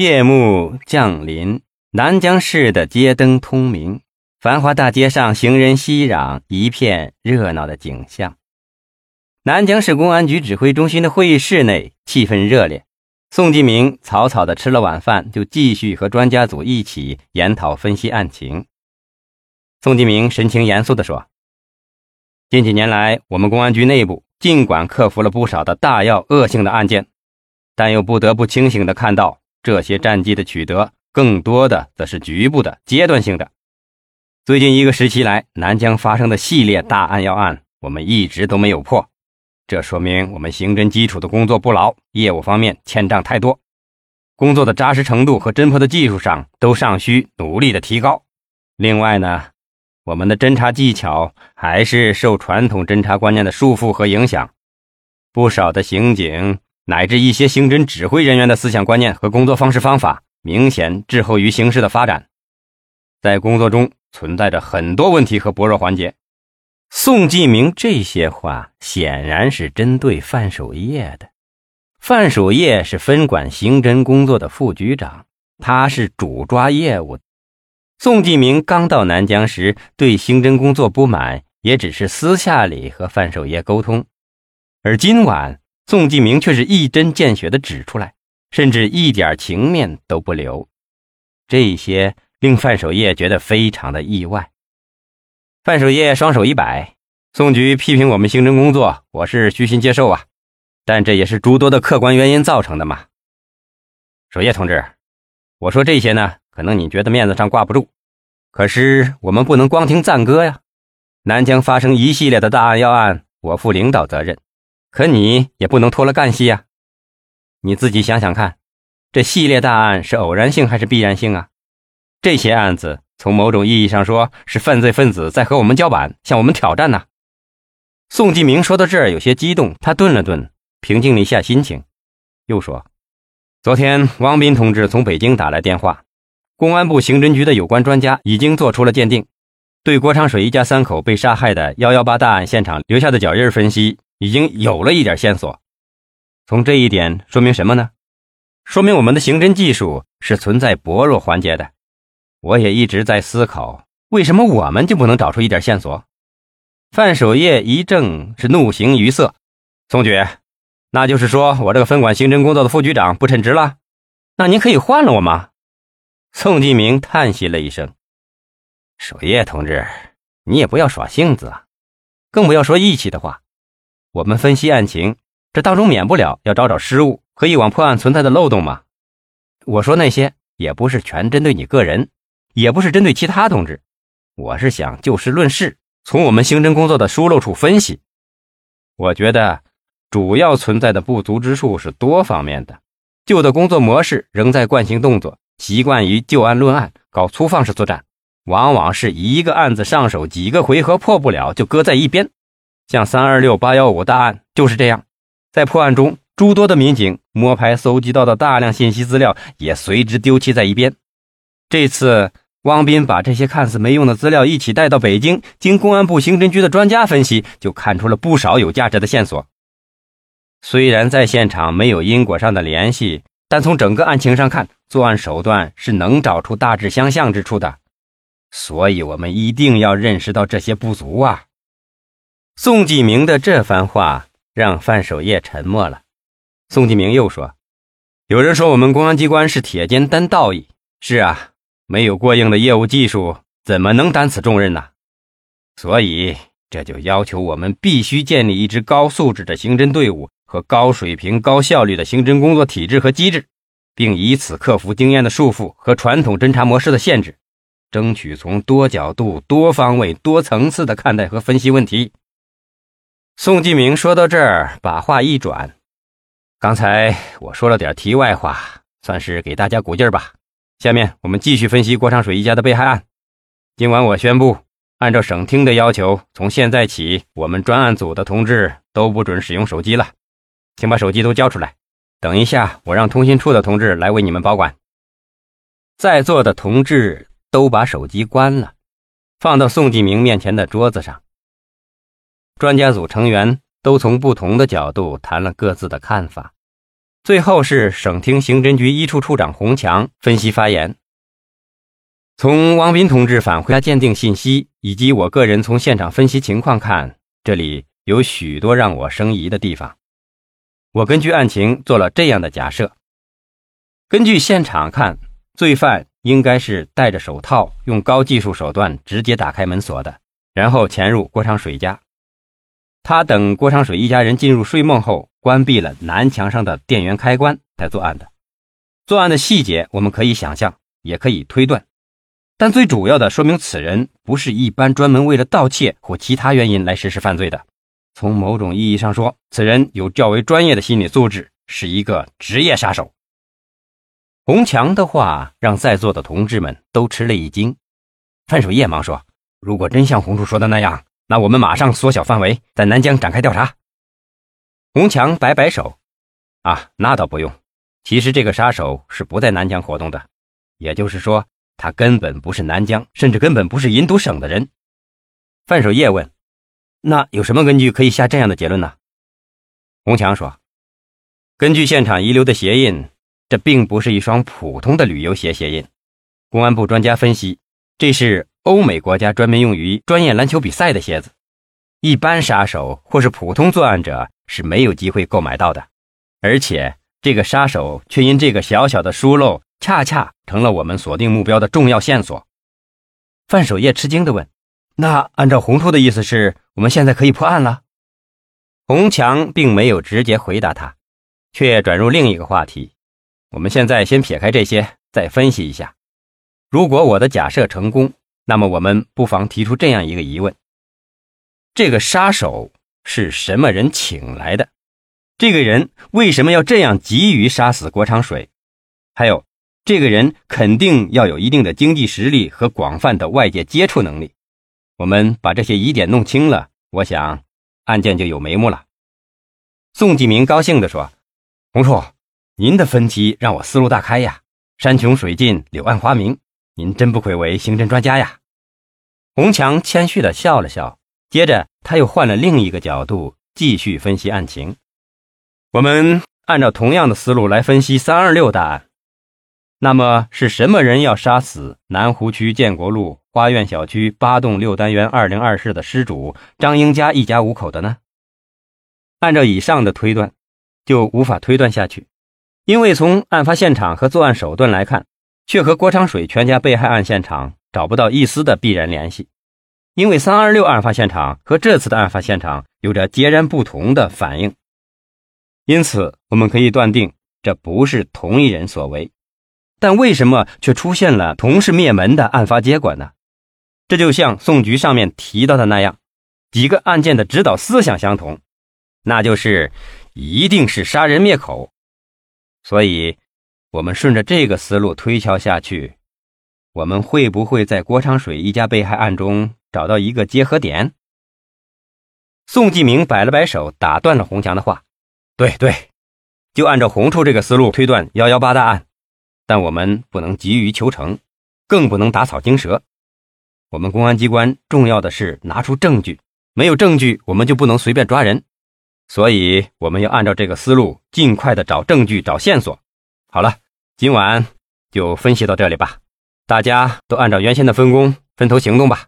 夜幕降临，南江市的街灯通明，繁华大街上行人熙攘，一片热闹的景象。南江市公安局指挥中心的会议室内气氛热烈。宋继明草草的吃了晚饭，就继续和专家组一起研讨分析案情。宋继明神情严肃地说：“近几年来，我们公安局内部尽管克服了不少的大要恶性的案件，但又不得不清醒的看到。”这些战绩的取得，更多的则是局部的、阶段性的。最近一个时期来，南疆发生的系列大案要案，我们一直都没有破，这说明我们刑侦基础的工作不牢，业务方面欠账太多，工作的扎实程度和侦破的技术上都尚需努力的提高。另外呢，我们的侦查技巧还是受传统侦查观念的束缚和影响，不少的刑警。乃至一些刑侦指挥人员的思想观念和工作方式方法，明显滞后于形势的发展，在工作中存在着很多问题和薄弱环节。宋继明这些话显然是针对范守业的。范守业是分管刑侦工作的副局长，他是主抓业务。宋继明刚到南疆时，对刑侦工作不满，也只是私下里和范守业沟通，而今晚。宋继明却是一针见血地指出来，甚至一点情面都不留，这些令范守业觉得非常的意外。范守业双手一摆：“宋局批评我们刑侦工作，我是虚心接受啊，但这也是诸多的客观原因造成的嘛。”守业同志，我说这些呢，可能你觉得面子上挂不住，可是我们不能光听赞歌呀。南疆发生一系列的大案要案，我负领导责任。可你也不能脱了干系呀！你自己想想看，这系列大案是偶然性还是必然性啊？这些案子从某种意义上说是犯罪分子在和我们叫板，向我们挑战呢。宋继明说到这儿有些激动，他顿了顿，平静了一下心情，又说：“昨天汪斌同志从北京打来电话，公安部刑侦局的有关专家已经做出了鉴定，对郭长水一家三口被杀害的幺幺八大案现场留下的脚印分析。”已经有了一点线索，从这一点说明什么呢？说明我们的刑侦技术是存在薄弱环节的。我也一直在思考，为什么我们就不能找出一点线索？范守业一怔，是怒形于色。宋局，那就是说我这个分管刑侦工作的副局长不称职了？那您可以换了我吗？宋继明叹息了一声：“守业同志，你也不要耍性子啊，更不要说义气的话。”我们分析案情，这当中免不了要找找失误和以往破案存在的漏洞嘛。我说那些也不是全针对你个人，也不是针对其他同志，我是想就事论事，从我们刑侦工作的疏漏处分析。我觉得主要存在的不足之处是多方面的，旧的工作模式仍在惯性动作，习惯于就案论案，搞粗放式作战，往往是一个案子上手几个回合破不了就搁在一边。像三二六八幺五大案就是这样，在破案中，诸多的民警摸排搜集到的大量信息资料也随之丢弃在一边。这次，汪斌把这些看似没用的资料一起带到北京，经公安部刑侦局的专家分析，就看出了不少有价值的线索。虽然在现场没有因果上的联系，但从整个案情上看，作案手段是能找出大致相像之处的。所以，我们一定要认识到这些不足啊。宋继明的这番话让范守业沉默了。宋继明又说：“有人说我们公安机关是铁肩担道义，是啊，没有过硬的业务技术，怎么能担此重任呢？所以这就要求我们必须建立一支高素质的刑侦队伍和高水平、高效率的刑侦工作体制和机制，并以此克服经验的束缚和传统侦查模式的限制，争取从多角度、多方位、多层次的看待和分析问题。”宋继明说到这儿，把话一转：“刚才我说了点题外话，算是给大家鼓劲儿吧。下面我们继续分析郭长水一家的被害案。今晚我宣布，按照省厅的要求，从现在起，我们专案组的同志都不准使用手机了，请把手机都交出来。等一下，我让通信处的同志来为你们保管。”在座的同志都把手机关了，放到宋继明面前的桌子上。专家组成员都从不同的角度谈了各自的看法。最后是省厅刑侦局一处处长洪强分析发言。从王斌同志返回家鉴定信息以及我个人从现场分析情况看，这里有许多让我生疑的地方。我根据案情做了这样的假设：根据现场看，罪犯应该是戴着手套，用高技术手段直接打开门锁的，然后潜入郭长水家。他等郭长水一家人进入睡梦后，关闭了南墙上的电源开关，才作案的。作案的细节我们可以想象，也可以推断，但最主要的说明此人不是一般专门为了盗窃或其他原因来实施犯罪的。从某种意义上说，此人有较为专业的心理素质，是一个职业杀手。洪强的话让在座的同志们都吃了一惊。范守业忙说：“如果真像洪处说的那样，那我们马上缩小范围，在南疆展开调查。”洪强摆摆手：“啊，那倒不用。其实这个杀手是不在南疆活动的，也就是说，他根本不是南疆，甚至根本不是银都省的人。”范守业问。那有什么根据可以下这样的结论呢？洪强说：“根据现场遗留的鞋印，这并不是一双普通的旅游鞋鞋印。公安部专家分析，这是欧美国家专门用于专业篮球比赛的鞋子，一般杀手或是普通作案者是没有机会购买到的。而且，这个杀手却因这个小小的疏漏，恰恰成了我们锁定目标的重要线索。”范守业吃惊地问。那按照红兔的意思是，我们现在可以破案了。红强并没有直接回答他，却转入另一个话题。我们现在先撇开这些，再分析一下。如果我的假设成功，那么我们不妨提出这样一个疑问：这个杀手是什么人请来的？这个人为什么要这样急于杀死郭长水？还有，这个人肯定要有一定的经济实力和广泛的外界接触能力。我们把这些疑点弄清了，我想案件就有眉目了。宋继明高兴地说：“洪叔，您的分析让我思路大开呀！山穷水尽，柳暗花明，您真不愧为刑侦专家呀！”洪强谦虚地笑了笑，接着他又换了另一个角度继续分析案情。我们按照同样的思路来分析三二六大案。那么是什么人要杀死南湖区建国路花苑小区八栋六单元二零二室的失主张英家一家五口的呢？按照以上的推断，就无法推断下去，因为从案发现场和作案手段来看，却和郭长水全家被害案现场找不到一丝的必然联系。因为三二六案发现场和这次的案发现场有着截然不同的反应，因此我们可以断定这不是同一人所为。但为什么却出现了同是灭门的案发结果呢？这就像宋局上面提到的那样，几个案件的指导思想相同，那就是一定是杀人灭口。所以，我们顺着这个思路推敲下去，我们会不会在郭长水一家被害案中找到一个结合点？宋继明摆了摆手，打断了洪强的话：“对对，就按照洪处这个思路推断幺幺八大案。”但我们不能急于求成，更不能打草惊蛇。我们公安机关重要的是拿出证据，没有证据，我们就不能随便抓人。所以，我们要按照这个思路，尽快的找证据、找线索。好了，今晚就分析到这里吧。大家都按照原先的分工，分头行动吧。